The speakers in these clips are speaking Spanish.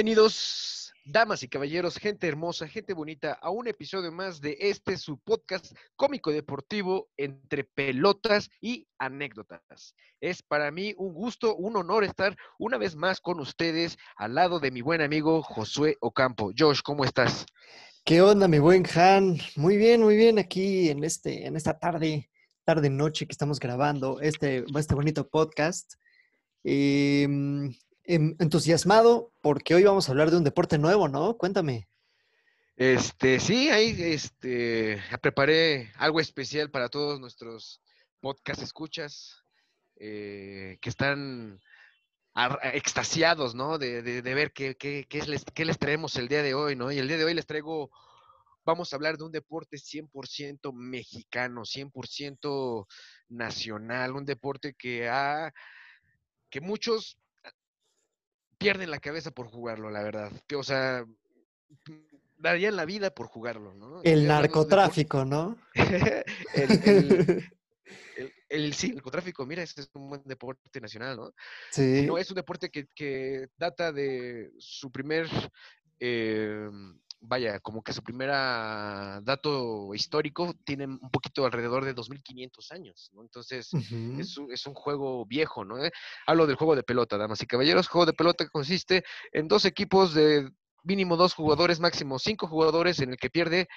Bienvenidos, damas y caballeros, gente hermosa, gente bonita, a un episodio más de este su podcast cómico deportivo entre pelotas y anécdotas. Es para mí un gusto, un honor estar una vez más con ustedes al lado de mi buen amigo Josué Ocampo. Josh, ¿cómo estás? ¿Qué onda, mi buen Han? Muy bien, muy bien aquí en este, en esta tarde, tarde noche que estamos grabando este, este bonito podcast. Em, entusiasmado porque hoy vamos a hablar de un deporte nuevo, ¿no? Cuéntame. Este, sí, ahí este, preparé algo especial para todos nuestros podcast escuchas eh, que están ar- extasiados, ¿no? De, ver qué, qué- qué es les, qué les traemos el día de hoy, ¿no? Y el día de hoy les traigo, vamos a hablar de un deporte 100% mexicano, 100% nacional, un deporte que ha, que muchos pierden la cabeza por jugarlo, la verdad. Que, o sea, darían la vida por jugarlo, ¿no? El narcotráfico, ¿no? el, el- el- el- sí, el narcotráfico, mira, este es un buen deporte nacional, ¿no? Sí. No, es un deporte que, que data de su primer, eh, vaya, como que su primera dato histórico tiene un poquito alrededor de 2.500 años, ¿no? Entonces, es un, es un juego viejo, ¿no? Eh, Hablo del juego de pelota, damas y caballeros. Juego de pelota que consiste en dos equipos de mínimo dos jugadores, máximo cinco jugadores, en el que pierde,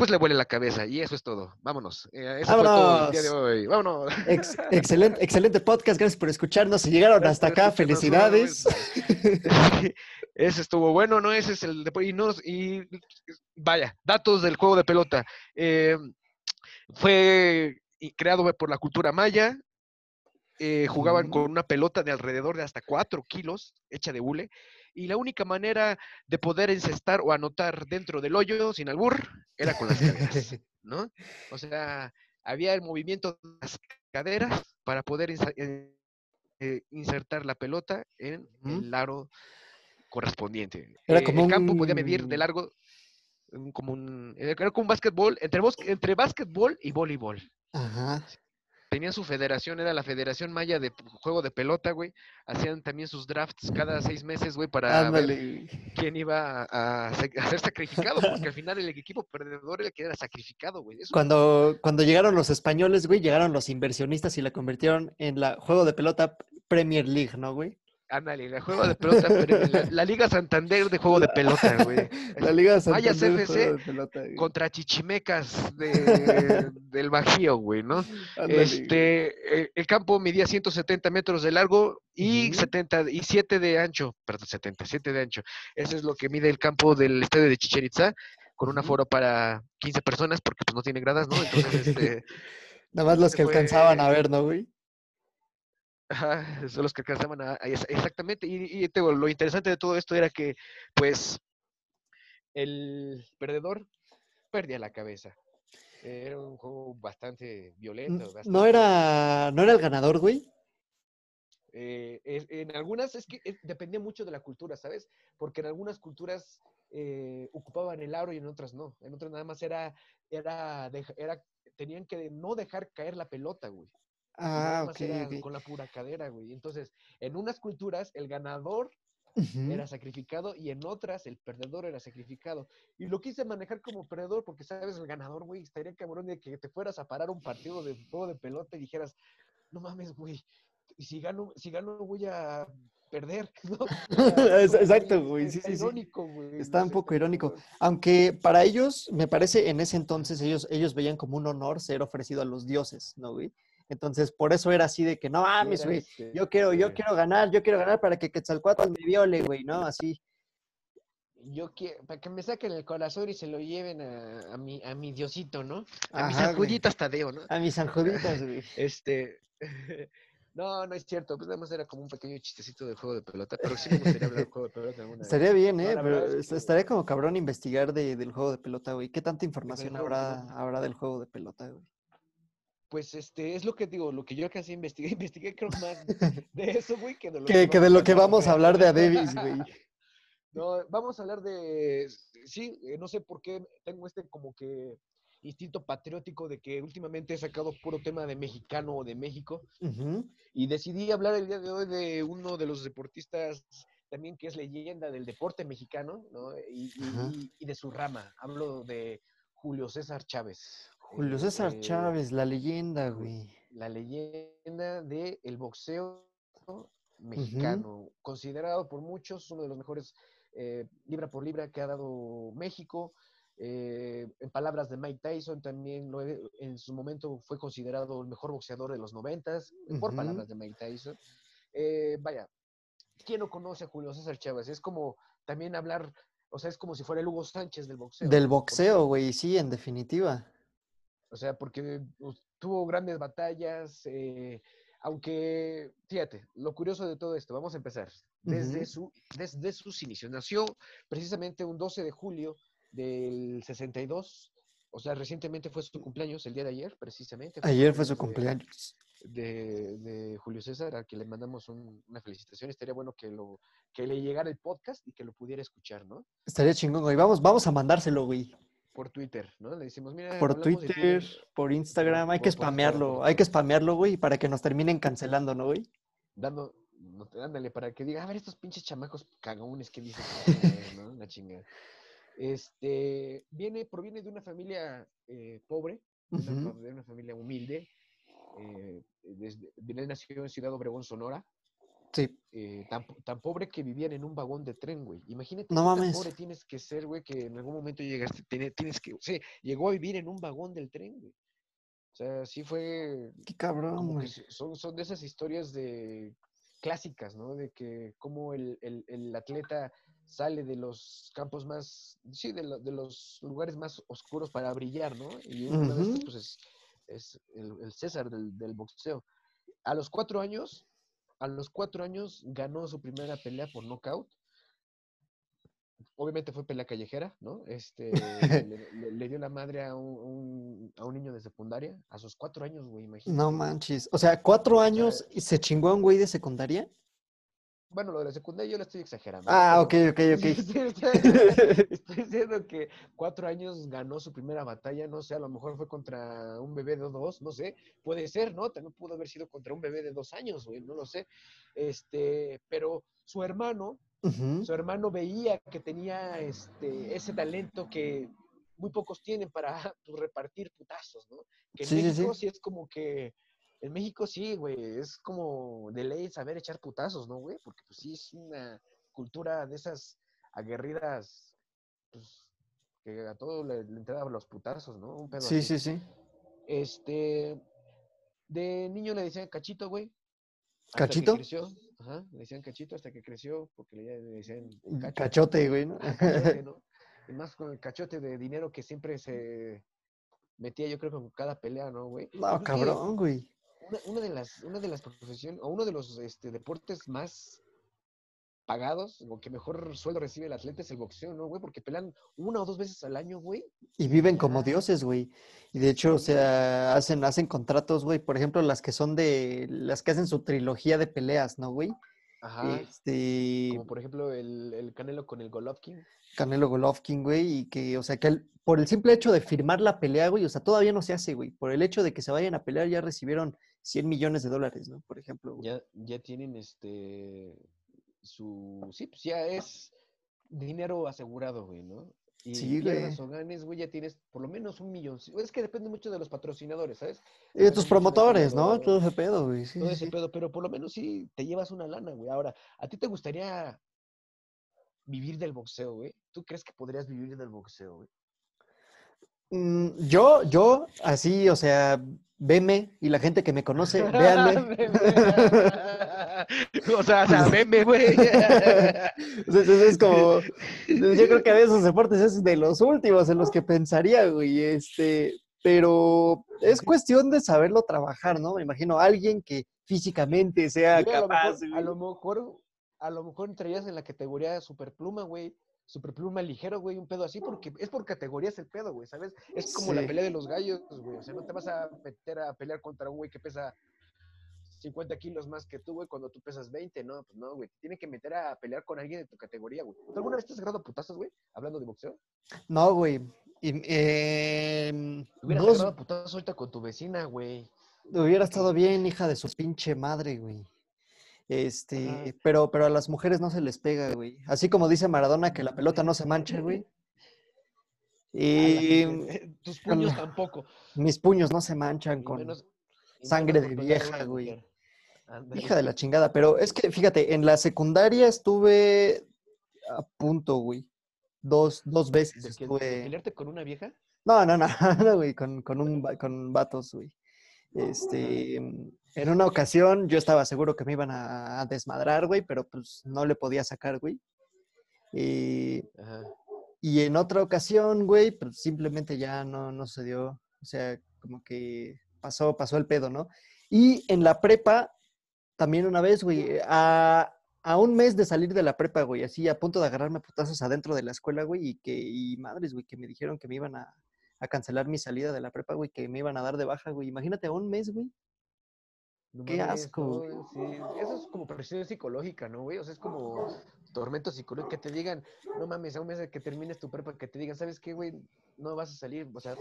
pues le vuele la cabeza. Y eso es todo. Vámonos. Eh, eso fue todo el día de Vámonos. hoy. Vámonos. Ex- excelente, excelente podcast, gracias por escucharnos. Si llegaron hasta acá, felicidades. Ese estuvo bueno, ¿no? Ese es el deporte. Y, no- y vaya, datos del juego de pelota. Eh, fue creado por la cultura maya. eh, jugaban con una pelota de alrededor de hasta 4 kilos, hecha de hule. Y la única manera de poder encestar o anotar dentro del hoyo, sin albur, era con las caderas, ¿no? O sea, había el movimiento de las caderas para poder eh, eh, insertar la pelota en el aro correspondiente. Era Eh, como el campo podía medir de largo como un, era como un básquetbol, entre, entre básquetbol y voleibol. Ajá. Tenían su federación, era la Federación Maya de Juego de Pelota, güey. Hacían también sus drafts cada seis meses, güey, para ver quién iba a, a se- a ser sacrificado, porque al final el equipo perdedor era el que era sacrificado, güey. Eso- Cuando, cuando llegaron los españoles, güey, llegaron los inversionistas y la convirtieron en la juego de pelota Premier League, ¿no, güey? Ándale, la juego de pelota, pero la, la Liga Santander de juego de pelota, güey. La Liga Mayas Santander, FC juego de pelota, güey. Contra Chichimecas de- del Bajío, güey, ¿no? Ándale, Este, eh, el campo medía 170 metros de largo y Ujú. 77 de ancho, perdón, 77 de ancho. Eso es lo que mide el campo del estadio de Chichen Itza, con un aforo para 15 personas, porque pues no tiene gradas, ¿no? Entonces, este, Nada más los ese que alcanzaban a ver, ¿no, güey? Ajá, son los que alcanzaban a, exactamente. Y, y te digo, lo interesante de todo esto era que, pues, el perdedor perdía la cabeza. Era un juego bastante violento. Bastante- No era, no era el ganador, güey. Eh, en algunas es que es- dependía mucho de la cultura, ¿sabes? Porque en algunas culturas eh, ocupaban el aro y en otras no. En otras nada más era, era, era, tenían que no dejar caer la pelota, güey. Ah, ok, con la pura cadera, güey. Entonces, en unas culturas el ganador era sacrificado y en otras el perdedor era sacrificado. Y lo quise manejar como perdedor porque, ¿sabes? El ganador, güey, estaría cabrón de que te fueras a parar un partido de juego de pelota y dijeras, no mames, güey, y si gano, si gano voy a perder, ¿no? Exacto, güey, está sí, sí, irónico, güey. Está un poco irónico. Aunque para ellos, me parece, en ese entonces ellos, ellos veían como un honor ser ofrecido a los dioses, ¿no, güey? Entonces, por eso era así de que, no mames, güey, este, yo quiero, yo quiero ganar, yo quiero ganar para que Quetzalcóatl me viole, güey, ¿no? Así. Yo quiero, para que me saquen el corazón y se lo lleven a, a mi, a mi diosito, ¿no? A mis Ajá, acuditas Tadeo, ¿no? A mis sanjuditas, güey. Este. No, no es cierto. Pues nada más era como un pequeño chistecito del juego de pelota. Pero sí me gustaría hablar del juego de pelota alguna vez. Estaría bien, ¿eh? Pero es que- estaría como cabrón investigar de- del juego de pelota, güey. ¿Qué tanta información de habrá, habrá del juego de pelota, güey? Pues este, es lo que digo, lo que yo casi investigué. Investigué creo más de eso, güey, que de lo Que, que de lo que vamos a hablar de a güey. Davis, güey. No, vamos a hablar de. Sí, eh, no sé por qué tengo este como que instinto patriótico de que últimamente he sacado puro tema de mexicano o de México. Y decidí hablar el día de hoy de uno de los deportistas también que es leyenda del deporte mexicano, ¿no? Y, y- y de su rama. Hablo de Julio César Chávez. Julio César eh, Chávez, la leyenda, güey. la leyenda del boxeo mexicano, considerado por muchos uno de los mejores eh, libra por libra que ha dado México. Eh, en palabras de Mike Tyson, también lo en su momento fue considerado el mejor boxeador de los noventas, por Ujú. palabras de Mike Tyson. Eh, vaya, ¿quién no conoce a Julio César Chávez? Es como también hablar, o sea, es como si fuera el Hugo Sánchez del boxeo. Del boxeo, güey, sí, en definitiva. O sea, porque pues, tuvo grandes batallas, eh, aunque, fíjate, lo curioso de todo esto, vamos a empezar. Desde, su, desde sus inicios, nació precisamente un 12 de julio del 62, o sea, recientemente fue su cumpleaños, el día de ayer, precisamente. Ayer fue su cumpleaños. De, de Julio César, a quien le mandamos un- una felicitación. Estaría bueno que, lo, que le llegara el podcast y que lo pudiera escuchar, ¿no? Estaría chingón, güey. Vamos, vamos a mandárselo, güey. Por Twitter, ¿no? Le decimos, mira, Por Twitter, por Instagram. Hay que por- spamearlo. por- Hay que spamearlo, güey, para que nos terminen cancelando, ¿no, güey? dando, no, ándale, para que diga, a ver, estos pinches chamacos cagaones que dicen, ¿no? La chingada. Este, viene, proviene de una familia eh, pobre, de una, Ujú. de una familia humilde. eh, desde, nació en Ciudad Obregón, Sonora. Sí. eh, tan, tan pobre que vivían en un vagón de tren, güey. Imagínate No qué tan pobre tienes que ser, güey, que en algún momento llegaste, tiene- tienes que, sí, llegó a vivir en un vagón del tren, güey. O sea, sí fue Qué cabrón, güey. so- son, son de esas historias de clásicas, ¿no? De que cómo el, el- el atleta sale de los campos más, sí, de, lo- de los lugares más oscuros para brillar, ¿no? Y uno de estos, Ujú. pues, es, es el, el César del, del boxeo. A los cuatro años, a los cuatro años ganó su primera pelea por nocaut. Obviamente fue pelea callejera, ¿no? Este, le, le- le dio la madre a un, un- a un niño de secundaria a sus cuatro años, güey, imagínate. No manches. O sea, cuatro años y se chingó a un güey de secundaria. Bueno, lo de la secundaria yo lo estoy exagerando. Ah, ok, ok, ok. Estoy, diciendo que cuatro años ganó su primera batalla, no sé, a lo mejor fue contra un bebé de dos, no sé, puede ser, ¿no? También pudo haber sido contra un bebé de dos años, güey, no lo sé. Este, pero su hermano, su hermano veía que tenía este, ese talento que muy pocos tienen para pues, repartir putazos, ¿no? Que en Sí, sí, México sí. sí es como que, en México sí, güey, es como de ley saber echar putazos, ¿no, güey? Porque pues sí es una cultura de esas aguerridas, pues, que a todo le, le entraban los putazos, ¿no? Un pedo Sí, así. sí, sí. Este, de niño le decían cachito, güey. hasta que ¿Cachito? creció, ajá, le decían cachito hasta que creció, porque le, le decían el cacho. Cachote, güey, ¿no? Ah, cachote, ¿no? Y más con el cachote de dinero que siempre se metía, yo creo, con cada pelea, ¿no, güey? No, cabrón, güey. Una, una de las, una de las profesiones, o uno de los este, deportes más pagados, o que mejor sueldo recibe el atleta es el boxeo, ¿no, güey? Porque pelean una o dos veces al año, güey. Y viven como dioses, güey. Y de hecho, o sea, hacen, hacen contratos, güey. Por ejemplo, las que son de, las que hacen su trilogía de peleas, ¿no, güey? Ajá. Este, Como por ejemplo el, el Canelo con el Golovkin. Canelo Golovkin, güey, y que, o sea, que el- por el simple hecho de firmar la pelea, güey, o sea, todavía no se hace, güey. Por el hecho de que se vayan a pelear ya recibieron 100 millones de dólares, ¿no? Por ejemplo, güey. Ya, ya tienen este su sí, pues ya es dinero asegurado, güey, ¿no? Y Sí, güey. o ganes, güey, ya tienes por lo menos un millón. Es que depende mucho de los patrocinadores, ¿sabes? Y de tus promotores, ¿no? Todo ese pedo, güey. Sí, todo ese sí. pedo, pero por lo menos sí te llevas una lana, güey. Ahora, ¿a ti te gustaría vivir del boxeo, güey? ¿Tú crees que podrías vivir del boxeo, güey? Mm, yo, yo, así, o sea, veme y la gente que me conoce, véanme. o sea, o sea, veme, güey. Entonces es como, yo creo que de esos deportes es de los últimos en los que pensaría, güey, este, pero es cuestión de saberlo trabajar, ¿no? Me imagino alguien que físicamente sea Mira, a, lo capaz, mejor, a lo mejor, a lo mejor entrarías en la categoría superpluma, güey. Superpluma ligero, güey, un pedo así, porque es por categorías el pedo, güey, ¿sabes? Es como la pelea de los gallos, güey. O sea, no te vas a meter a pelear contra un güey que pesa 50 kilos más que tú, güey, cuando tú pesas 20, ¿no? Pues no, güey. Te tiene que meter a pelear con alguien de tu categoría, güey. ¿Tú alguna vez te has agarrado putazos, güey? Hablando de boxeo. No, güey. Y, Te hubieras dos- agarrado putazos ahorita con tu vecina, güey. hubiera estado bien, hija de su pinche madre, güey. Este, Ajá. pero, pero a las mujeres no se les pega, güey. Así como dice Maradona que la pelota no se mancha, güey. A las Y mujeres, Tus puños la- tampoco. mis puños no se manchan con menos- sangre menos de vieja, güey. hija de la chingada. Pero es que, fíjate, en la secundaria estuve a punto, güey. Dos, dos veces ¿De, de estuve. pelearte con una vieja? No, no, no, no, güey, con, con, un, con vatos, güey. Este, en una ocasión yo estaba seguro que me iban a, a desmadrar, güey, pero pues no le podía sacar, güey. Y, Ajá. y en otra ocasión, güey, pues simplemente ya no, no se dio. O sea, como que pasó, pasó el pedo, ¿no? Y en la prepa, también una vez, güey, a, a un mes de salir de la prepa, güey, así a punto de agarrarme putazos adentro de la escuela, güey, y que, y madres, güey, que me dijeron que me iban a, a cancelar mi salida de la prepa, güey, que me iban a dar de baja, güey. Imagínate a un mes, güey. No Qué asco, güey. sí. Eso es como presión psicológica, ¿no, güey? O sea, es como tormento psicológico que te digan, no mames, a un mes de que termines tu prepa, que te digan, ¿sabes qué, güey? No vas a salir, o sea,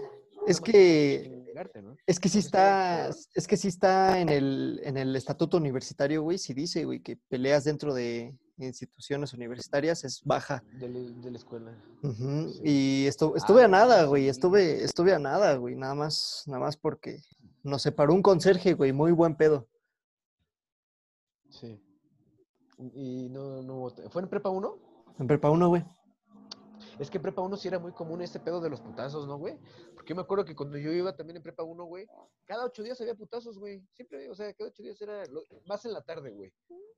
Es que, chingarte, ¿no? es que sí Eso está es que sí está en el, en el estatuto universitario, güey, sí dice, güey, que peleas dentro de instituciones universitarias es baja. De, la- de la escuela. Sí. Y estu- estuve a Ah, nada, güey, estuve, estuve a nada, güey, nada más, nada más porque nos separó un conserje, güey, muy buen pedo. Sí. Y no, no ¿Fue en prepa 1? En prepa uno, güey. Es que en prepa 1 sí era muy común este pedo de los putazos, ¿no, güey? Porque yo me acuerdo que cuando yo iba también en prepa 1, güey, cada ocho días había putazos, güey. Siempre, o sea, cada ocho días era lo- más en la tarde, güey.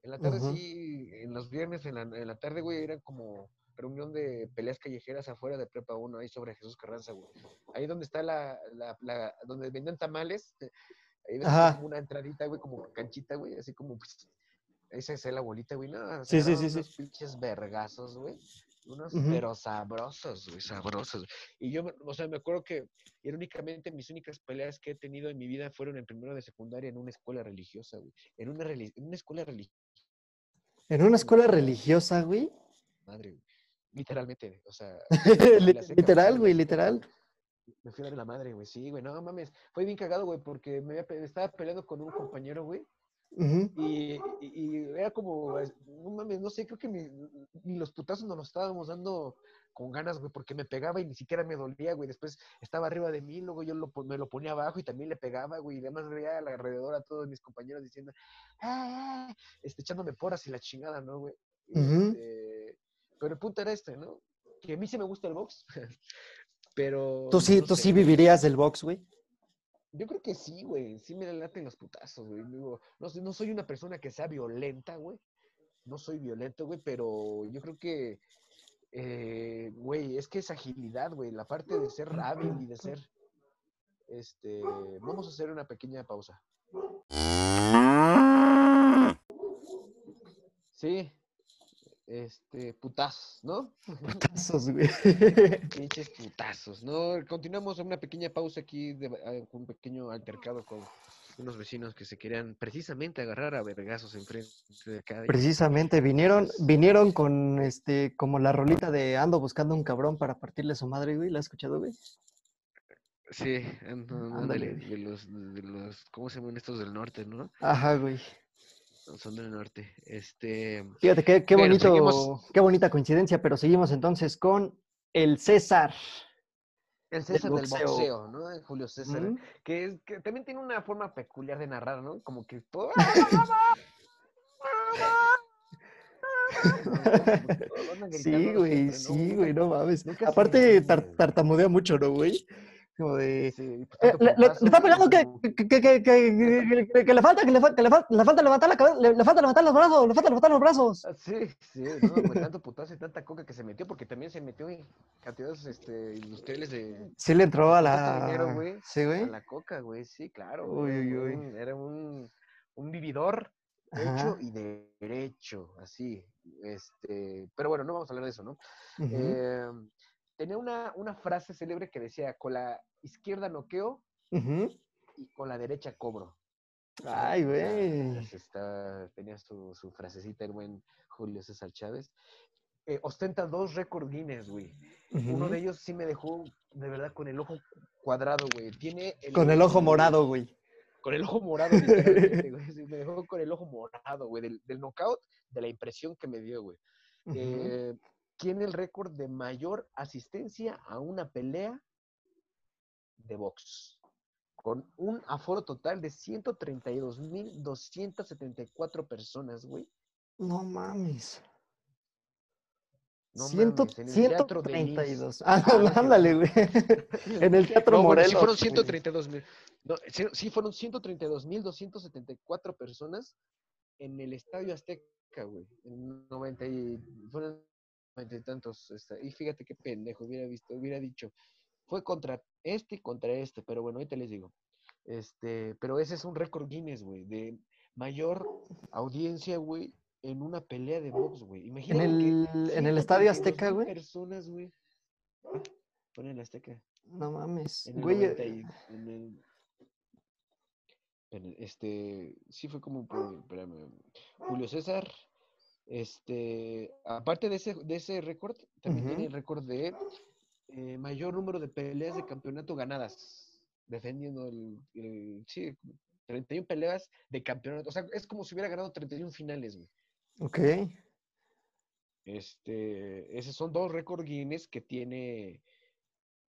En la tarde sí, en los viernes, en la, en la tarde, güey, eran como reunión de peleas callejeras afuera de prepa 1, ahí sobre Jesús Carranza, güey. Ahí donde está la, la, la- donde venden tamales, ahí como una entradita, güey, como canchita, güey, así como, pues, ahí se hace la bolita, güey, no, Sí, sí, sí, sí. pinches vergazos, güey. Unos, pero sabrosos, güey, sabrosos. Y yo, me- o sea, me acuerdo que irónicamente mis únicas peleas que he tenido en mi vida fueron en primero de secundaria en una escuela religiosa, güey. En una, en una escuela religiosa, En una escuela religiosa, güey. madre, güey. Literalmente, o sea. Literal, me güey, literal. Me fui a dar la madre, güey. Sí, güey, no mames. Fue bien cagado, güey, porque me, había pe- estaba peleando con un compañero, güey. Y, y- y era como, no mames, no sé, creo que ni, ni los putazos nos los estábamos dando con ganas, güey, porque me pegaba y ni siquiera me dolía, güey. Después estaba arriba de mí, luego yo lo, me lo ponía abajo y también le pegaba, güey. Y además veía alrededor a todos mis compañeros diciendo, ¡ah! ah", Este, echándome poras y la chingada, ¿no, güey? Este, pero el punto era este, ¿no? Que a mí sí me gusta el box, pero... Tú sí, no tú sé, sí vivirías del box, güey. Yo creo que sí, güey. Sí me laten los putazos, güey. No, no soy una persona que sea violenta, güey. No soy violento, güey, pero yo creo que, eh, güey, es que es agilidad, güey. La parte de ser hábil y de ser, este, vamos a hacer una pequeña pausa. Sí, este, putazos, ¿no? Putazos, güey. Pinches putazos, ¿no? Continuamos una pequeña pausa aquí, de, eh, un pequeño altercado con unos vecinos que se querían precisamente agarrar a vergazos enfrente de acá. y- Precisamente vinieron, vinieron con este, como la rolita de ando buscando un cabrón para partirle a su madre, güey. ¿La has escuchado, güey? Sí, Ándale, de los, de los, ¿cómo se llaman estos del norte, no? Ajá, güey. Son del norte. Este, Fíjate qué, qué bonito, seguimos. qué bonita coincidencia, pero seguimos entonces con el César. el César del boxeo. boxeo, ¿no? Julio César. ¿Mm? Que, es, que también tiene una forma peculiar de narrar, ¿no? Como que todo... Sí, güey, sí, güey, no mames. Aparte, tar- tartamudea mucho, ¿no, güey? Como de... Sí, pues, "Eh, le, le- está pegando que, que, que, que, que- le falta, que le, fa- le fa- le falta levantar la cabeza, le, falta levantar los brazos, le falta levantar los brazos. Ah, Sí, sí, no, güey, tanto putazo y tanta coca que se metió, porque también se metió en cantidades este, industriales de Sí le entró a Tanto dinero, la... güey, Sí, a güey. la coca, güey, sí, claro. Uy, uy, era uy. un- Era un, un vividor hecho Ajá. y derecho, así. Este, pero bueno, no vamos a hablar de eso, ¿no? ujú. Eh, tenía una, una frase célebre que decía, con la izquierda noqueo y con la derecha cobro. Ay, güey. tenía su, su frasecita el buen Julio César Chávez. Eh, ostenta dos récord Guinness, güey. Uno de ellos sí me dejó de verdad con el ojo cuadrado, güey. Tiene Con el ojo morado, güey. con el ojo morado, güey. Me dejó con el ojo morado, güey, del, del knockout, de la impresión que me dio, güey. Eh, tiene el récord de mayor asistencia a una pelea de box, con un aforo total de 132.274 personas, güey. No mames. No Ciento- mames, en el teatro de Lins. 132. Ah, no ándale, güey. En el Teatro No, bueno, Morelos. sí fueron güey. 132 mil. No, sí, sí fueron 132 mil 274 personas en el Estadio Azteca, güey. En 90 y, fueron 90 y tantos. este, y fíjate qué pendejo, hubiera visto, hubiera dicho. Fue contra este y contra este, pero bueno, ahorita les digo. Este, pero ese es un récord Guinness, güey, de mayor audiencia, güey, en una pelea de box, güey. En Imagínate el, en el Estadio Azteca, güey. personas, güey. Ah, en el Azteca. No mames. En el Güey, 90 y- en el- en el- este, sí fue como espérame, Julio César, este, aparte de ese, de ese récord, también tiene el récord de eh, mayor número de peleas de campeonato ganadas, defendiendo el, el- sí, 31 peleas de campeonato, o sea, es como si hubiera ganado 31 finales, güey. ok. Este, esos son dos récords Guinness que tiene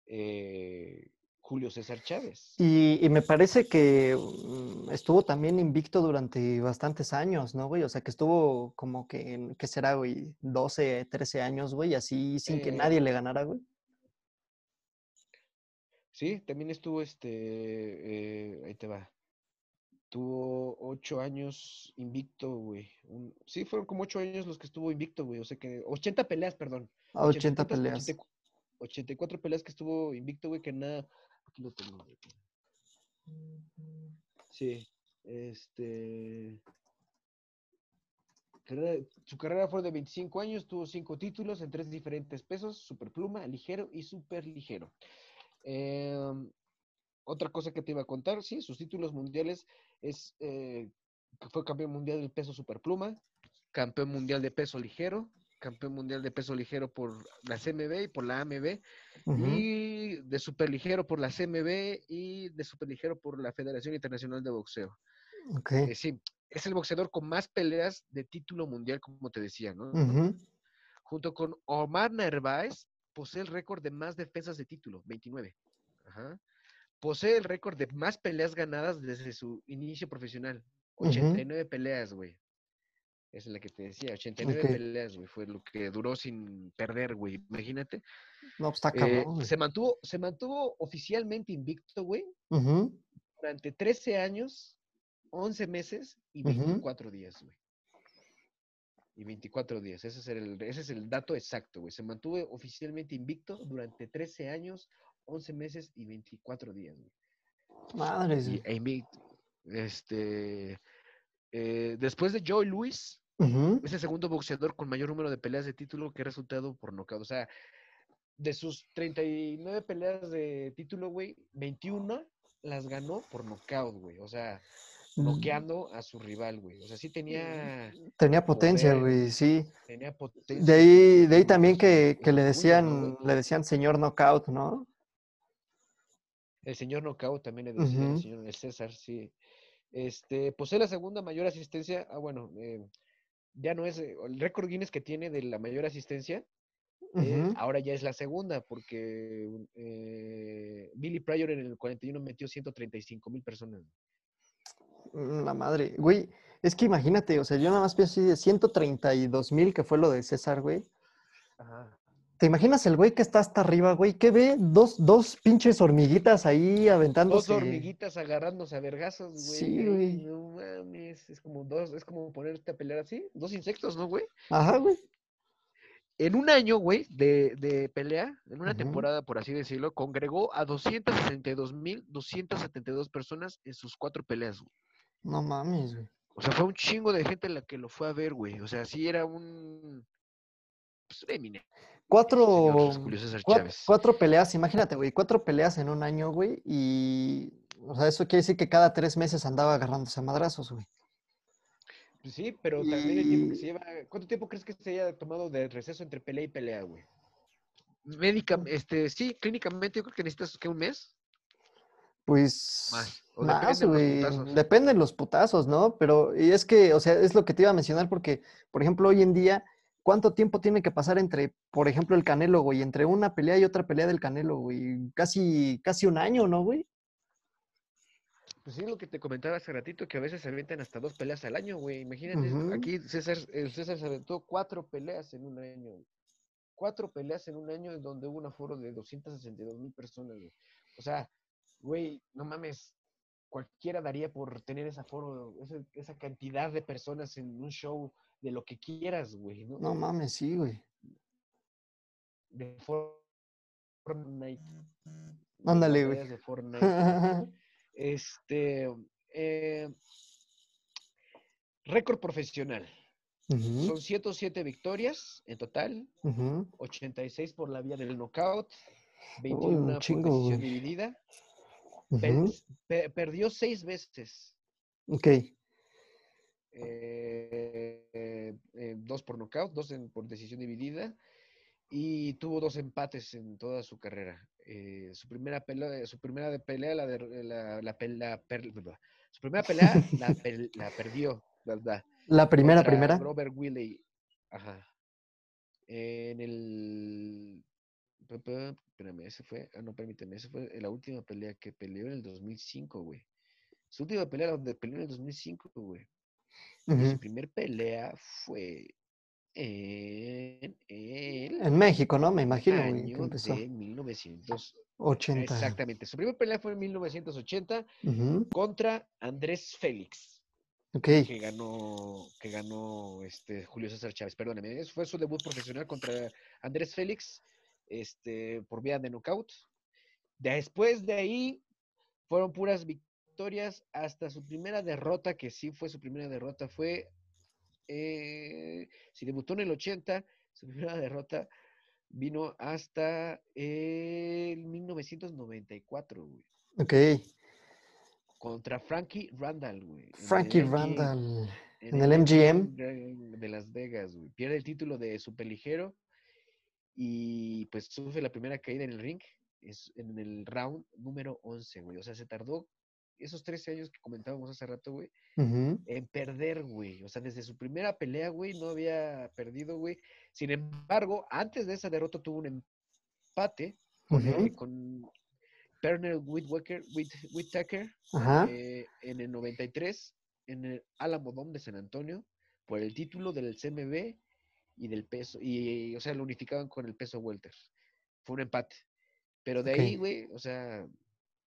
eh, Julio César Chávez. Y, y me parece que mm, estuvo también invicto durante bastantes años, ¿no, güey? O sea, que estuvo como que, en- ¿qué será, güey? 12, 13 años, güey, así sin que Eh, nadie le ganara, güey. Sí, también estuvo este, eh, ahí te va. Tuvo ocho años invicto, güey. Un- sí, fueron como ocho años los que estuvo invicto, güey. O sea que, 80 peleas, perdón. A 80 80 peleas. 84 84 peleas que estuvo invicto, güey, que nada. Aquí lo tengo, güey. Sí, este. carrera- su carrera fue de 25 años, tuvo cinco títulos en tres diferentes pesos: superpluma, ligero y super ligero. Em, otra cosa que te iba a contar, sí, sus títulos mundiales es eh, que fue campeón mundial del peso superpluma, campeón mundial de peso ligero, campeón mundial de peso ligero por la CMB y por la AMB, y de superligero por la CMB y de superligero por la Federación Internacional de Boxeo. Ok. Eh, sí, es el boxeador con más peleas de título mundial, como te decía, ¿no? Junto con Omar Narváez, posee el récord de más defensas de título, 29. Ajá. Posee el récord de más peleas ganadas desde su inicio profesional, Ujú. 89 peleas, güey. Esa es la que te decía, 89 Ok. peleas, güey, fue lo que duró sin perder, güey. Imagínate. No, pues está Eh, cabrón, se mantuvo, se mantuvo oficialmente invicto, güey, Ujú. durante 13 años, 11 meses y Ujú. 24 días, güey. Y 24 días, ese es el, ese es el dato exacto, güey. Se mantuvo oficialmente invicto durante 13 años, 11 meses y 24 días, güey. Madres, Y, e invicto. Este, eh, después de Joe Louis, Ujú. es el segundo boxeador con mayor número de peleas de título que ha resultado por nocaut. O sea, de sus 39 peleas de título, güey, 21 las ganó por nocaut, güey. O sea, Mm, noqueando a su rival, güey. O sea, sí tenía, Tenía potencia, güey, sí. tenía potencia. De ahí, de ahí también que, que le sus puños, ¿no, decían, le decían señor knockout, ¿no? El señor Nocaut también le decía, el señor el César, sí. Este, posee la segunda mayor asistencia. Ah, bueno, eh, ya no es eh, el récord Guinness que tiene de la mayor asistencia. eh, ahora ya es la segunda, porque eh, Billy Pryor en el 41 metió 135 mil personas. Mm, La madre. Güey, es que imagínate, o sea, yo nada más pienso así de 132 mil que fue lo de César, güey. Ajá. ¿Te imaginas el güey que está hasta arriba, güey? ¿Qué ve? Dos, dos pinches hormiguitas ahí Dos aventándose. hormiguitas agarrándose a vergazos, güey. Sí, güey. No mames, es como dos, es como ponerte a pelear así, dos insectos, ¿no, güey? Ajá, güey. En un año, güey, de, de pelea, en una temporada, por así decirlo, congregó a 262.272 personas en sus cuatro peleas, güey. No mames, güey. O sea, fue un chingo de gente la que lo fue a ver, güey. O sea, sí era un... Pues, Eminem, Cuatro, señor Julio César cua- Chávez. cuatro peleas, imagínate, güey, cuatro peleas en un año, güey, y, o sea, eso quiere decir que cada tres meses andaba agarrándose a madrazos, güey. Pues sí, pero también el tiempo que se lleva... ¿Cuánto tiempo crees que se haya tomado de receso entre pelea y pelea, güey? Médica, este, sí, clínicamente yo creo que necesitas, ¿qué, un mes? Pues Más. O más, dependen los güey. putazos. Dependen los putazos, ¿no? Pero y es que, o sea, es lo que te iba a mencionar porque, por ejemplo, hoy en día, ¿cuánto tiempo tiene que pasar entre, por ejemplo, el Canelo, güey, entre una pelea y otra pelea del Canelo, güey? Casi, casi un año, ¿no, güey? Pues sí, lo que te comentaba hace ratito, que a veces se avientan hasta dos peleas al año, güey. Imagínate, aquí César, el César se aventó cuatro peleas en un año. güey. Cuatro peleas en un año en donde hubo un aforo de 262 mil personas, güey. O sea, güey, no mames, cualquiera daría por tener ese aforo, esa, esa cantidad de personas en un show de lo que quieras, güey, ¿no? No mames, sí, güey. De Fortnite. Ándale, güey. De Fortnite. Este, eh, récord profesional. Ujú, Son 107 victorias en total, ujú. 86 por la vía del knockout, un 21 por chingo, decisión güey. dividida. Per- perdió seis veces, Ok. eh, eh, eh, dos por knockout, dos en- por decisión dividida, y tuvo dos empates en toda su carrera. Eh, su primera pelea, su primera de pelea, la, de, la, la su primera pelea la, per- la perdió, ¿verdad? La primera, contra primera. Robert Willey. Ajá. En el. Espérame, ese fue. Ah, no, permíteme. Esa fue la última pelea que peleó en el 2005, güey. Su última pelea donde peleó en el 2005, güey. Su primer pelea fue en el En México, ¿no? Me imagino, que año empezó. de 1900. 80. Exactamente. Su primera pelea fue en 1980 Ujú, contra Andrés Félix. Ok. que ganó, que ganó este Julio César Chávez, perdóname, ese fue su debut profesional contra Andrés Félix, este, por vía de knockout. Después de ahí fueron puras victorias hasta su primera derrota, que sí fue su primera derrota, fue, eh, si debutó en el 80, su primera derrota vino hasta el 1994, güey, Ok. contra Frankie Randall, güey. Frankie. Randall. En, En el MGM. De Las Vegas, güey. Pierde el título de superligero y pues sufre la primera caída en el ring es en el round número 11, güey. O sea, se tardó esos 13 años que comentábamos hace rato, güey, en perder, güey. O sea, desde su primera pelea, güey, no había perdido, güey. Sin embargo, antes de esa derrota tuvo un empate con, eh, Ujú. con Whitaker, eh, en el 93 en el Alamo Dome de San Antonio por el título del CMB y del peso, y, o sea, lo unificaban con el peso welter. Fue un empate. Pero de ahí, güey, o sea,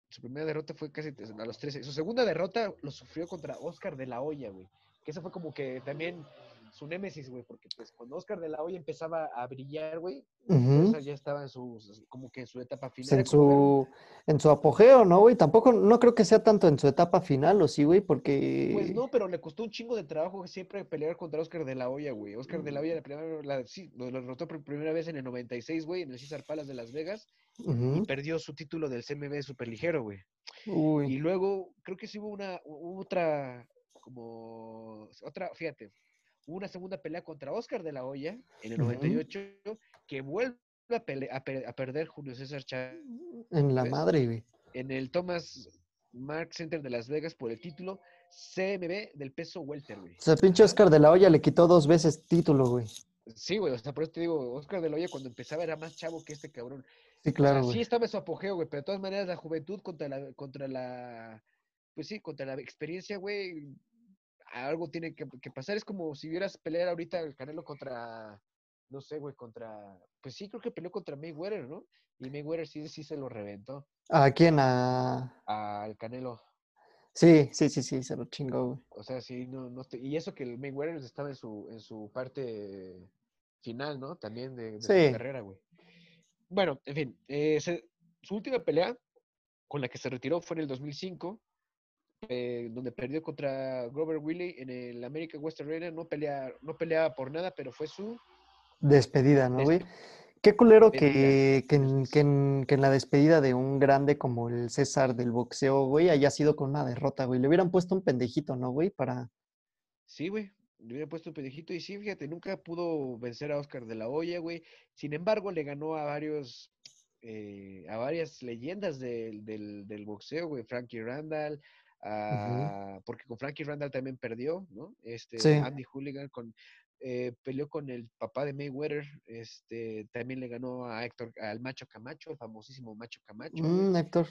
su primera derrota fue casi a los 13. Su segunda derrota lo sufrió contra Oscar de la Hoya, güey. Que eso fue como que también su némesis, güey, porque pues cuando Oscar de la Hoya empezaba a brillar, güey, Ujú. esa ya estaba en su, como que en su etapa Pues final. en su, en su apogeo, ¿no, güey? Tampoco, no creo que sea tanto en su etapa final, ¿o sí, güey? Porque... Pues no, pero le costó un chingo de trabajo siempre pelear contra Oscar de la Hoya, güey. Oscar de la. Hoya la primera, la, sí, lo derrotó por primera vez en el 96, güey, en el César Palace de Las Vegas, y perdió su título del CMB superligero, güey. Y luego, creo que sí hubo una, hubo otra, como, otra, fíjate, una segunda pelea contra Oscar de la Hoya en el Ujú. 98, que vuelve a, a a perder Julio César Chávez En la madre, güey. en el Thomas Mark Center de Las Vegas por el título CMB del peso welter, güey. O sea, pinche. Oscar de la Hoya le quitó dos veces título, güey. Sí, güey, o sea, por eso te digo, Oscar de la Hoya cuando empezaba era más chavo que este cabrón. Sí, O claro, sea, sí estaba en su apogeo, güey, pero de todas maneras la juventud contra la, contra la, pues sí, contra la experiencia, güey, algo tiene que, que pasar. Es como si vieras pelear ahorita el Canelo contra, no sé, güey, contra, pues sí, creo que peleó contra Mayweather, ¿no? Y Mayweather sí, sí se lo reventó ¿A quién? A... al Canelo. Sí, sí, sí, sí, se lo chingó, güey. O sea, sí, no, no estoy- y eso que el Mayweather estaba en su, en su parte final, ¿no? También de, de Sí. su carrera, güey. Bueno, en fin, eh, se- su última pelea con la que se retiró fue en el 2005, eh, donde perdió contra Grover Willey en el American West Arena. No pelea, no peleaba por nada, pero fue su Despedida, ¿no, güey? Qué culero que, que, en, que en- que en la despedida de un grande como el César del boxeo, güey, haya sido con una derrota, güey. Le hubieran puesto un pendejito, ¿no, güey? Para... Sí, güey. Le hubiera puesto un pedejito y sí, fíjate, nunca pudo vencer a Oscar de la Hoya, güey. Sin embargo, le ganó a varios eh, a varias leyendas del, del, del boxeo, güey, Frankie Randall, ah, porque con Frankie Randall también perdió, ¿no? Este, Sí. Andy Hooligan con, eh, peleó con el papá de Mayweather, este, también le ganó a Héctor, al Macho Camacho, el famosísimo Macho Camacho. Mm, Héctor.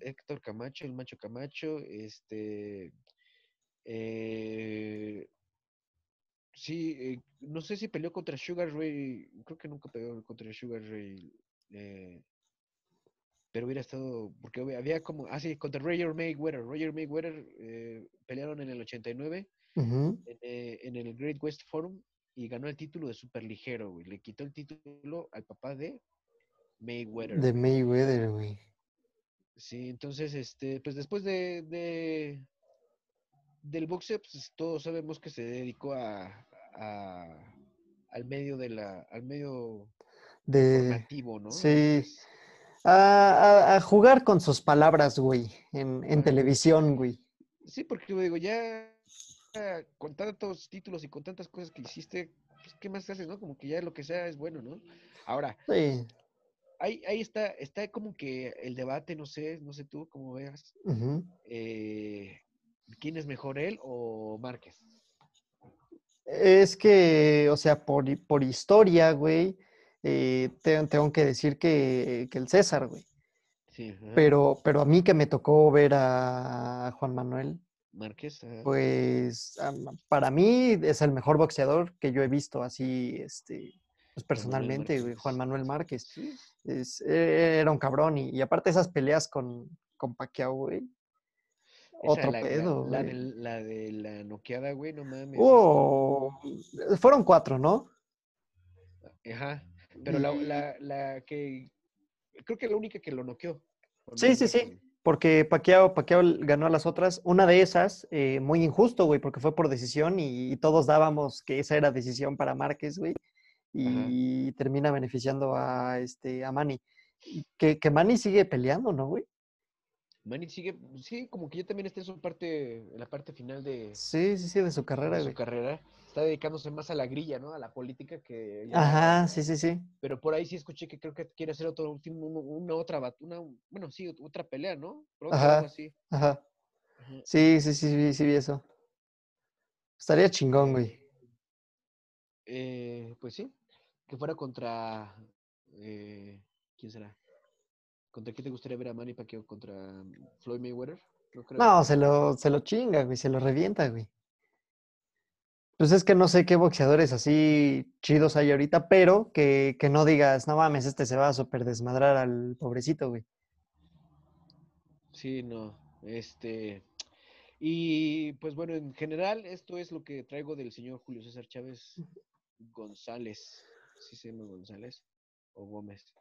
Héctor Camacho, el Macho Camacho, este, eh, sí, eh, no sé si peleó contra Sugar Ray, creo que nunca peleó contra Sugar Ray, eh, pero hubiera estado, porque había como, ah, sí, contra Roger Mayweather, Roger Mayweather eh, pelearon en el 89 Ujú. en, eh, en el Great West Forum y ganó el título de superligero, güey, le quitó el título al papá de Mayweather. De. Mayweather, güey. Sí, entonces, este, pues después de, de del boxeo, pues todos sabemos que se dedicó a, a- al medio de la, al medio De, informativo, ¿no? sí. Entonces, a, a- a jugar con sus palabras, güey, en, televisión, güey. sí, porque digo, ya con tantos títulos y con tantas cosas que hiciste, pues, ¿qué más haces, no? Como que ya lo que sea es bueno, ¿no? Ahora, Sí. ahí, ahí está, está como que el debate, no sé, no sé tú cómo veas, eh, ¿quién es mejor él o Márquez? Es que, o sea, por, por historia, güey, eh, te- tengo que decir que, que el César, güey. Sí. Pero, pero a mí que me tocó ver a Juan Manuel, Márquez, pues para mí es el mejor boxeador que yo he visto así, este, pues Manuel personalmente, güey, Juan. Manuel Márquez. Sí, Es, e- era un cabrón y, y aparte esas peleas con, con Pacquiao, güey. Otro la, pedo, la, la de la noqueada, güey, no mames. este, Oh, fueron cuatro, ¿no? Ajá. Pero la, la, la que. Creo que la única que lo noqueó. Sí, sí, sí. Porque Pacquiao, Pacquiao ganó a las otras. Una de esas, eh, muy injusto, güey, porque fue por decisión y, y todos dábamos que esa era decisión para Márquez, güey. Y termina beneficiando a, este, a Manny. Que, que Manny sigue peleando, ¿no, güey? Manny sigue, sí, como que ya también está en su parte, en la parte final de, Sí, sí, sí, de su de carrera, su güey. carrera. Está dedicándose más a la grilla, ¿no? A la política que Ajá, sí, sí, sí. Pero por ahí sí escuché que creo que quiere hacer otro último, una otra, una, bueno, sí, otra pelea, ¿no? Pronto, Ajá. algo así. Ajá. Ajá. Sí, sí, sí, sí, sí, vi eso. Estaría chingón, güey. Eh, pues sí, que fuera contra. eh, ¿Quién será? ¿Contra quién te gustaría ver a Manny Pacquiao? ¿Contra Floyd Mayweather? No creo. No, se lo, se lo chinga, güey, se lo revienta, güey. Pues es que no sé qué boxeadores así chidos hay ahorita, pero que, que no digas, no mames, este se va a super desmadrar al pobrecito, güey. Sí, no. Este. Y pues bueno, en general, esto es lo que traigo del señor Julio César Chávez González. ¿Sí se llama González? ¿O Gómez?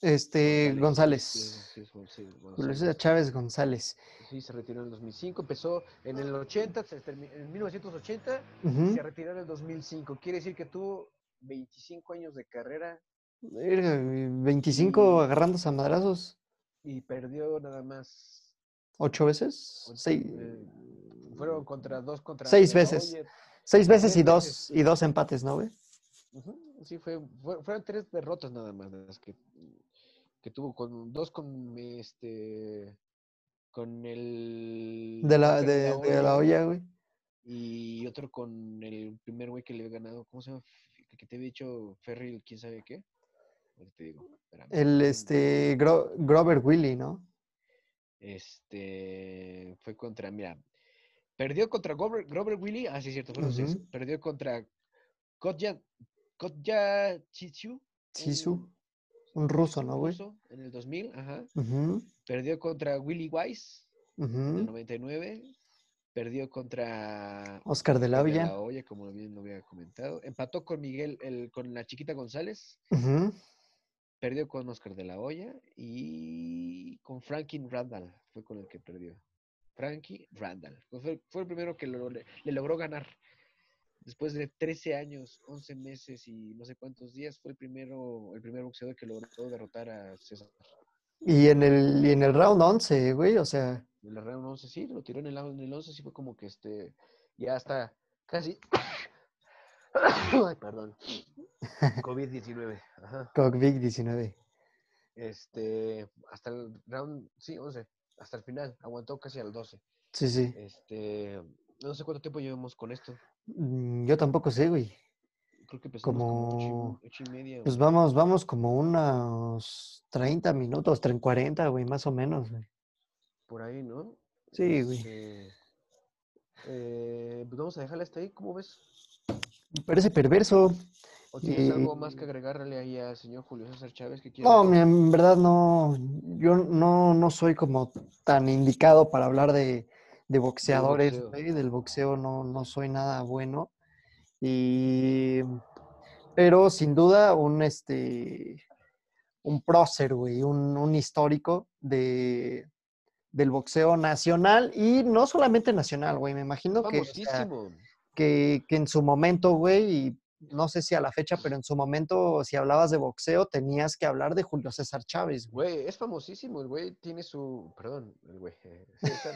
Este, González. César Chávez González. Sí, se retiró en el 2005, empezó en el 80, se en 1980 Ujú. se retiró en el 2005. Quiere decir que tuvo 25 años de carrera Verga, güey, 25 Y- agarrándose a madrazos. y perdió nada más. ¿Ocho veces? ocho- Seis, eh, fueron contra dos contra Seis La veces. Hoya. seis veces y dos, veces. y dos empates, ¿no, güey? Ujú, Sí, fue, fue- fueron tres derrotas nada más las que, que tuvo con dos con este con el De la, de, de la olla, güey. y otro con el primer güey que le había ganado, ¿cómo se llama? Que te había dicho Ferry, quién sabe qué. Te digo. El, este, Gro- Grover Willy, ¿no? Este fue contra, mira, perdió contra Grover, Grover Willy, ah, sí, cierto, seis. Perdió contra Kotya, Kotya Chichu. Un- ruso, ¿no, güey? ruso, en el 2000, ajá. Perdió contra Willy Wise, en el ujú. 99. Perdió contra Oscar de la Hoya. Hoya, como bien lo había comentado. Empató con Miguel, el, con la chiquita González. Ujú. Perdió con Oscar de la Hoya y con Frankie Randall fue con el que perdió. Frankie Randall. Fue, fue- fue el primero que lo- le, le logró ganar. Después de 13 años, 11 meses y no sé cuántos días, fue el primero, el primer boxeador que logró derrotar a César. Y en el, y en el round 11, güey, o sea, En la round 11, sí, lo tiró en el, en el 11, sí fue como que este, ya está casi. Ay, perdón. COVID-19. Ajá. Cockvic 19. Este, hasta el round, sí, 11, hasta el final, aguantó casi al 12. Sí, sí. Este, no sé cuánto tiempo llevamos con esto. Mm, Yo tampoco sé, güey. Creo que empezamos como, Como- ocho y media. Pues güey. vamos, vamos como unos 30 minutos, 30, 40, güey, más o menos, güey. Por ahí, ¿no? Sí, güey. Este, eh, pues vamos a dejarla hasta ahí, ¿cómo ves? Me parece perverso. ¿O tienes algo Y- más que agregarle ahí al señor Julio César Chávez que quiera? No, en verdad no, yo no, no soy como tan indicado para hablar de, de boxeadores, boxeo. del boxeo no, no soy nada bueno. Y, pero sin duda un, este, un prócer, güey, un, un histórico de, del boxeo nacional y no solamente nacional, güey, me imagino que, o sea, Famosísimo. que, que en su momento, güey, y no sé si a la fecha, pero en su momento, si hablabas de boxeo, tenías que hablar de Julio César Chávez, güey. Es famosísimo, el güey tiene su, perdón, el güey, César,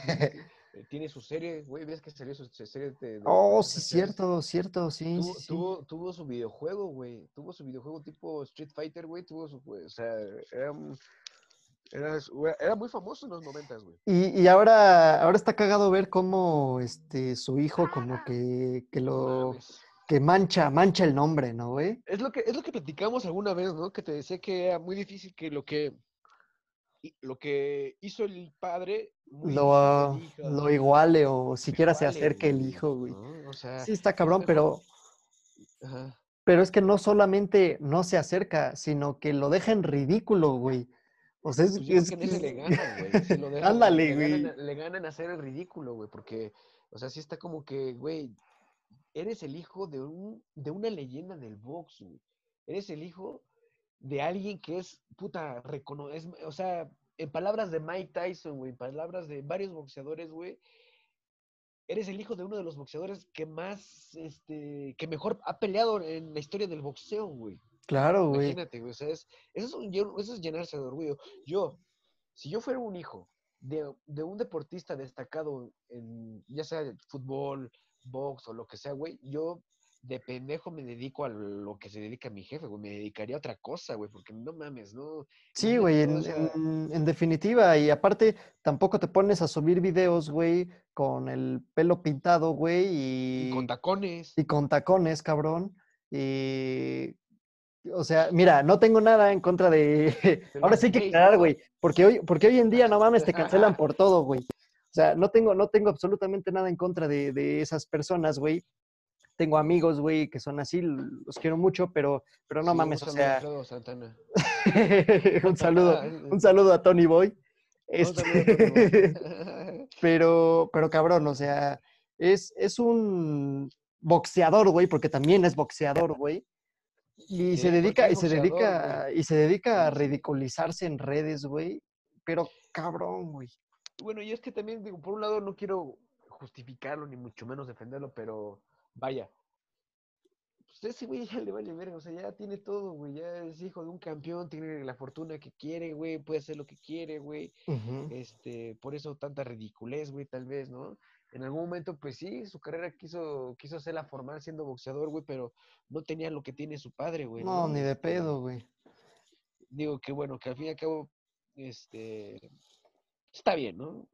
tiene su serie, güey, ves que salió su su serie de... de Oh, sí, cierto, cierto, sí, Tuvo, sí, sí. tuvo, su videojuego, güey. Tuvo su videojuego tipo Street Fighter, güey. Tuvo su, güey, o sea, era, era, era muy famoso en los noventas, güey. Y, y ahora, ahora está cagado ver cómo este, su hijo como que, que No lo que mancha, mancha el nombre, ¿no, güey? Es lo que, es lo que platicamos alguna vez, ¿no? Que te decía que era muy difícil que lo que, lo que hizo el padre, Lo, lo iguale o siquiera se acerque el hijo, güey. ¿no? O sea, Sí, está es cabrón, pero, ajá. pero es que no solamente no se acerca, sino que lo deja en ridículo, güey. O sea, es, Pues es que le ganan, güey. sí lo dejan, Ándale, le güey. ganan Le ganan a hacer el ridículo, güey, porque, o sea, sí está como que, güey, eres el hijo de un, de una leyenda del box, güey. Eres el hijo de alguien que es, puta, recono es, o sea, en palabras de Mike Tyson, güey, en palabras de varios boxeadores, güey, eres el hijo de uno de los boxeadores que más, este, que mejor ha peleado en la historia del boxeo, güey. Claro, güey. Imagínate, güey, o sea, es- eso, es un eso es llenarse de orgullo. Yo, si yo fuera un hijo de, de un deportista destacado en, ya sea fútbol, box o lo que sea, güey, yo de pendejo me dedico a lo que se dedica mi jefe, güey, me dedicaría a otra cosa, güey, porque no mames, ¿no? Sí, güey, en, esa- en- en definitiva, y aparte tampoco te pones a subir videos, güey, con el pelo pintado, güey, Y y, con tacones. y con tacones, cabrón. Y, o sea, mira, no tengo nada en contra de... Ahora sí hay que aclarar, güey, porque hoy, porque hoy en día, no mames, te cancelan por todo, güey. O sea, no tengo, no tengo absolutamente nada en contra de, de esas personas, güey. Tengo amigos, güey, que son así, los quiero mucho, pero, pero no Sí, mames, o saludo sea, Alfredo Santana. un saludo, un saludo a Tony Boy. Un saludo a Tony Este, Boy. pero, pero cabrón, o sea, es, es un boxeador, güey, porque también es boxeador, güey. Y Sí, se dedica, y se dedica, y se dedica a ridiculizarse en redes, güey. Pero cabrón, güey. Bueno, y es que también, digo, por un lado no quiero justificarlo ni mucho menos defenderlo, pero vaya. Pues ese güey ya le vale verga, o sea, ya tiene todo, güey, ya es hijo de un campeón, tiene la fortuna que quiere, güey, puede hacer lo que quiere, güey. Este, por eso tanta ridiculez, güey, tal vez, ¿no? En algún momento, pues sí, su carrera quiso, quiso hacerla formal siendo boxeador, güey, pero no tenía lo que tiene su padre, güey. No, ni de pedo, güey. digo que bueno, que al fin y al cabo, este, está bien, ¿no?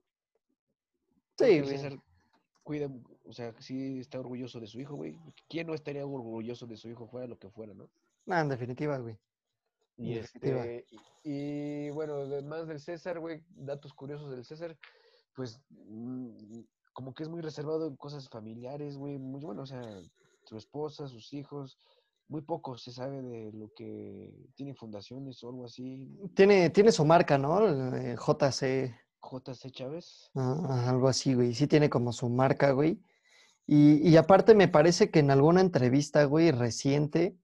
Sí, güey. Cuida, o sea, sí está orgulloso de su hijo, güey. ¿Quién no estaría orgulloso de su hijo, fuera lo que fuera, no? No, en definitiva, güey. Y En definitiva. este, y, y, bueno, además del César, güey, datos curiosos del César, pues mm, como que es muy reservado en cosas familiares, güey, muy bueno, o sea, su esposa, sus hijos, muy poco se sabe de lo que tiene fundaciones o algo así. Tiene, tiene su marca, ¿no? El, eh, JC. JC Chávez. Ah, algo así, güey. Sí tiene como su marca, güey. Y, y aparte me parece que en alguna entrevista, güey, reciente,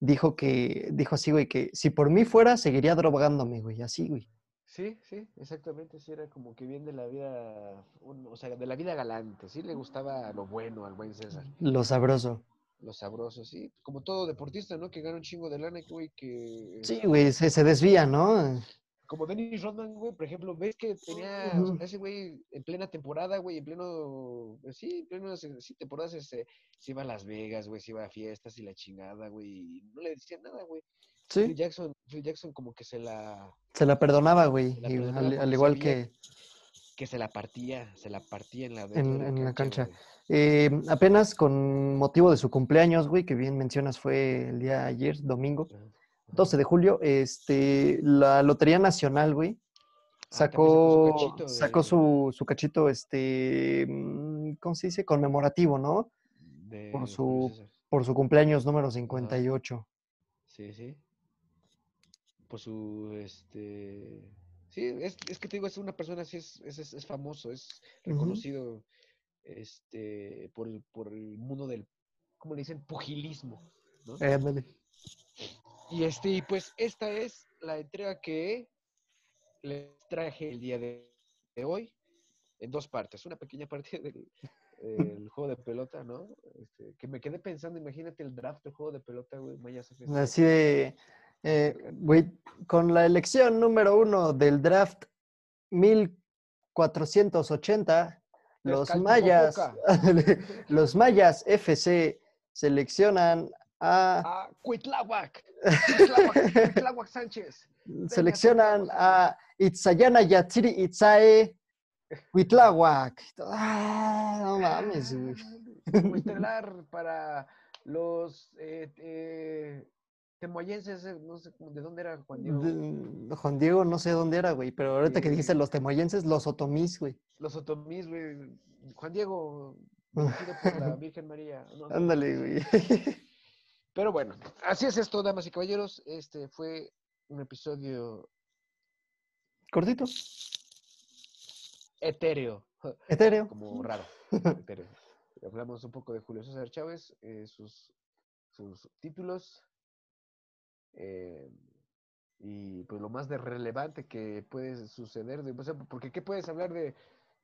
dijo que, dijo así, güey, que si por mí fuera, seguiría drogándome, güey. Así, güey. Sí, sí, exactamente, sí era como que bien de la vida, un- o sea, de la vida galante, sí le gustaba lo bueno al buen César, Lo sabroso. lo sabroso, sí, como todo deportista, ¿no? Que gana un chingo de lana, güey, que... Sí, güey, se, se desvía, ¿no? Como Dennis Rodman, güey, por ejemplo, ves que tenía, o sea, ese güey en plena temporada, güey, en pleno, pues sí, en pleno, sí, temporada se, se, se iba a Las Vegas, güey, se iba a fiestas y la chingada, güey, y no le decían nada, güey. Phil Sí. Jackson Phil Jackson como que se la, Se la perdonaba, güey. la perdonaba al, igual que que se la partía, se la partía en la, en, la cancha. Eh, apenas con motivo de su cumpleaños, güey, que bien mencionas fue el día ayer, domingo. 12 de julio, este, la Lotería Nacional, güey, Ah, también sacó su sacó, cachito sacó su, su cachito, este, mm, ¿cómo se dice? Conmemorativo, ¿no? de por su-. Por su cumpleaños número 58. Sí, sí. Por su, este... Sí, es, es que te digo, es una persona así, es, es, es- famoso, es reconocido este, por, el, por el mundo del, ¿cómo le dicen? Pugilismo, ¿no? Eh. Y este, pues esta es la entrega que les traje el día de, de hoy en dos partes. Una pequeña parte del el juego de pelota, ¿no? Este, que me quedé pensando, imagínate el draft del juego de pelota, güey, Mayas FC. Así de, eh, güey, con la elección número uno del draft 1480, los mayas, los mayas FC seleccionan a, A Cuitláhuac. Cuitláhuac, Cuitláhuac Sánchez. seleccionan a Itzayana Yatsiri Itzae Huitláhuac. Ah, no mames, güey. Como estelar para los eh, eh, temoyenses, eh, no sé de dónde era Juan Diego. De- Juan Diego, no sé dónde era, güey, pero ahorita que dijiste los temoyenses, los otomís, güey. Los otomís, güey. Juan Diego, por la Virgen María. No, no, Ándale, güey. Pero bueno, así es esto, damas y caballeros. Este fue un episodio Cortito, etéreo, etéreo. como raro. etéreo. Hablamos un poco de Julio César Chávez, eh, sus, sus títulos. eh, y pues lo más de relevante que puede suceder, de, o sea, porque ¿qué puedes hablar de,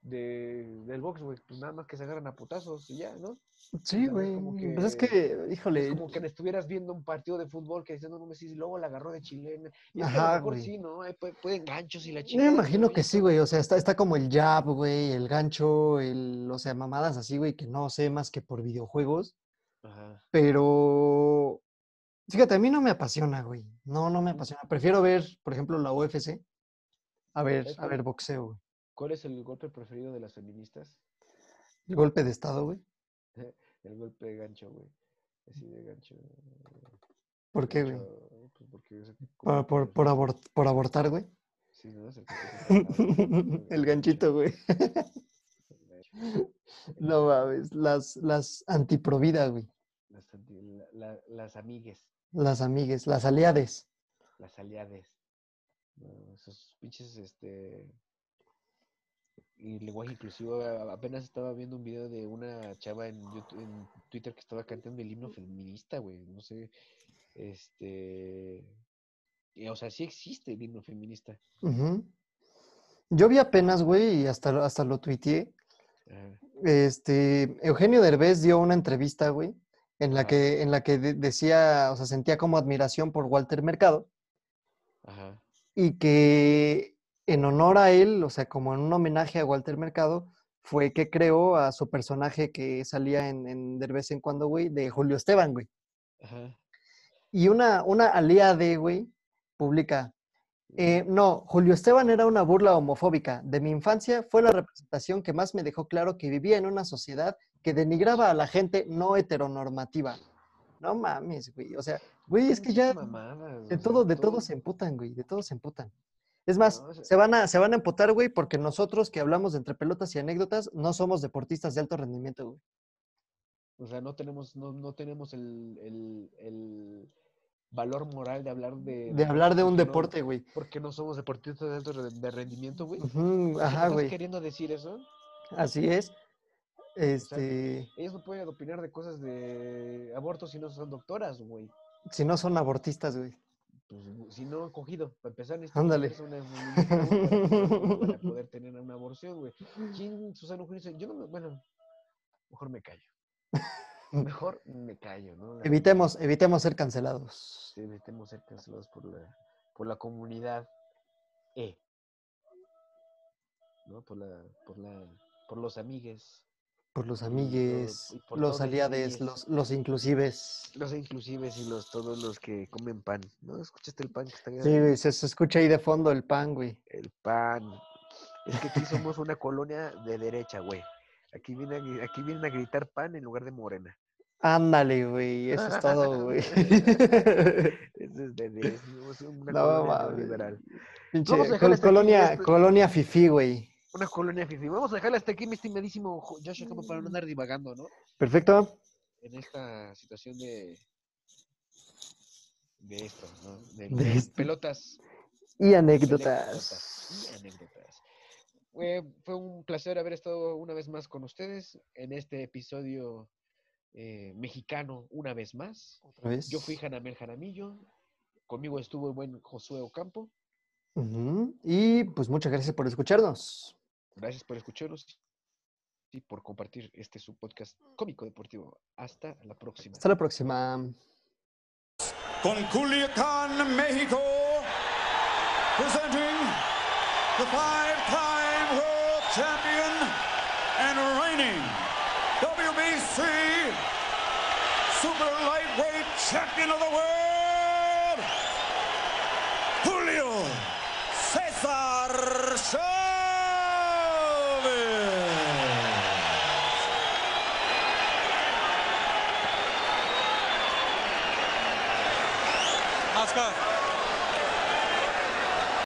de- del box, güey? Pues nada más que se agarran a putazos y ya, ¿no? Sí, güey. Pues es que- Es híjole, como que estuvieras viendo un partido de fútbol que dices, no, me y luego la agarró de chilena. Y que a Ajá, lo mejor sí, ¿no? Hay, puede, pueden ganchos y la yo chica. me imagino que sí, güey. O sea, está, está como el jab, güey, el gancho, el, o sea, mamadas así, güey, que no sé más que por videojuegos. Ajá. Pero, fíjate, a mí no me apasiona, güey. No, no me apasiona. Prefiero ver, por ejemplo, la UFC. A ver, ¿Sabes a ver boxeo, güey. ¿Cuál es el golpe preferido de las feministas? El golpe de estado, güey. El golpe de gancho, güey. Así de gancho. ¿Por qué, güey? Pues porque Por, por, por, abor- por abortar, güey. Sí, ¿no? Es el, ganchito, güey. No mames. Las, las antiprovida, güey. Las, anti- la- la- las amigues, Las amigues, las aliades. las aliades. No, esos pinches, este. Y lenguaje inclusivo. Apenas estaba viendo un video de una chava en, YouTube- en Twitter que estaba cantando el himno feminista, güey. No sé. Este. o sea, sí existe el himno feminista. Yo vi apenas, güey, y hasta, hasta lo tuiteé. Este, Eugenio Derbez dio una entrevista, güey, en la que, en la que de- decía, o sea, sentía como admiración por Walter Mercado ajá, y que en honor a él, o sea, como en un homenaje a Walter Mercado, fue que creó a su personaje que salía en, en De vez en cuando, güey, de Julio Esteban, güey. ajá. Y una, una aliade, güey, publica, eh, no, Julio Esteban era una burla homofóbica. De mi infancia fue la representación que más me dejó claro que vivía en una sociedad que denigraba a la gente no heteronormativa. No mames, güey. O sea, güey, es que ya mamadas, de todo, de todo se emputan, güey. De todo se emputan. Es más, No, se van a, se van a emputar, güey, porque nosotros que hablamos de entre pelotas y anécdotas, no somos deportistas de alto rendimiento, güey. O sea, no tenemos, no, no tenemos el, el, el valor moral de hablar de... De hablar de un deporte, güey. porque no somos deportistas de alto re- de rendimiento, güey. Ajá, ¿Estás güey. queriendo decir eso? Así es. Este, Ellos no pueden opinar de cosas de aborto si no son doctoras, güey. si no son abortistas, güey. Pues, si no han cogido, para empezar, necesitan Ándale. una para, poder, para poder tener una aborción, güey. ¿Quién, Susana? Yo no me, bueno, mejor me callo. Mejor me callo, ¿no? La- Evitemos, evitemos ser cancelados. Sí, evitemos ser cancelados por la, por la comunidad E. ¿No? Por la, por la, por los amigues. Por los amigues, por los aliades, los, los inclusives. Los inclusives y los todos los que comen pan, ¿no? ¿Escuchaste el pan que está Sí, güey, se, se escucha ahí de fondo el pan, güey. El pan. Es que aquí somos una colonia de derecha, güey. Aquí vienen, aquí vienen a gritar pan en lugar de morena. Ándale, güey, eso es todo, güey. Eso es de, una No colonia neoliberal. Pinche Vamos a dejarle col- hasta aquí colonia, esto. colonia fifí, güey. Una colonia fifi. Vamos a dejarle hasta aquí, mi estimadísimo Jo- Joshua, como para no andar divagando, ¿no? Perfecto. En esta situación de. De esto, ¿no? De, De de esto. pelotas. Y anécdotas. Y anécdotas. Fue, fue un placer haber estado una vez más con ustedes en este episodio eh, mexicano, una vez más. Otra vez. Yo fui Janamel Jaramillo. Conmigo estuvo el buen Josué Ocampo. Y pues muchas gracias por escucharnos. Gracias por escucharnos y por compartir este su podcast cómico deportivo. Hasta la próxima. Hasta la próxima. con Culiacán, México, presenting the five-time world champion and reigning WBC super lightweight champion of the world, Julio Cesar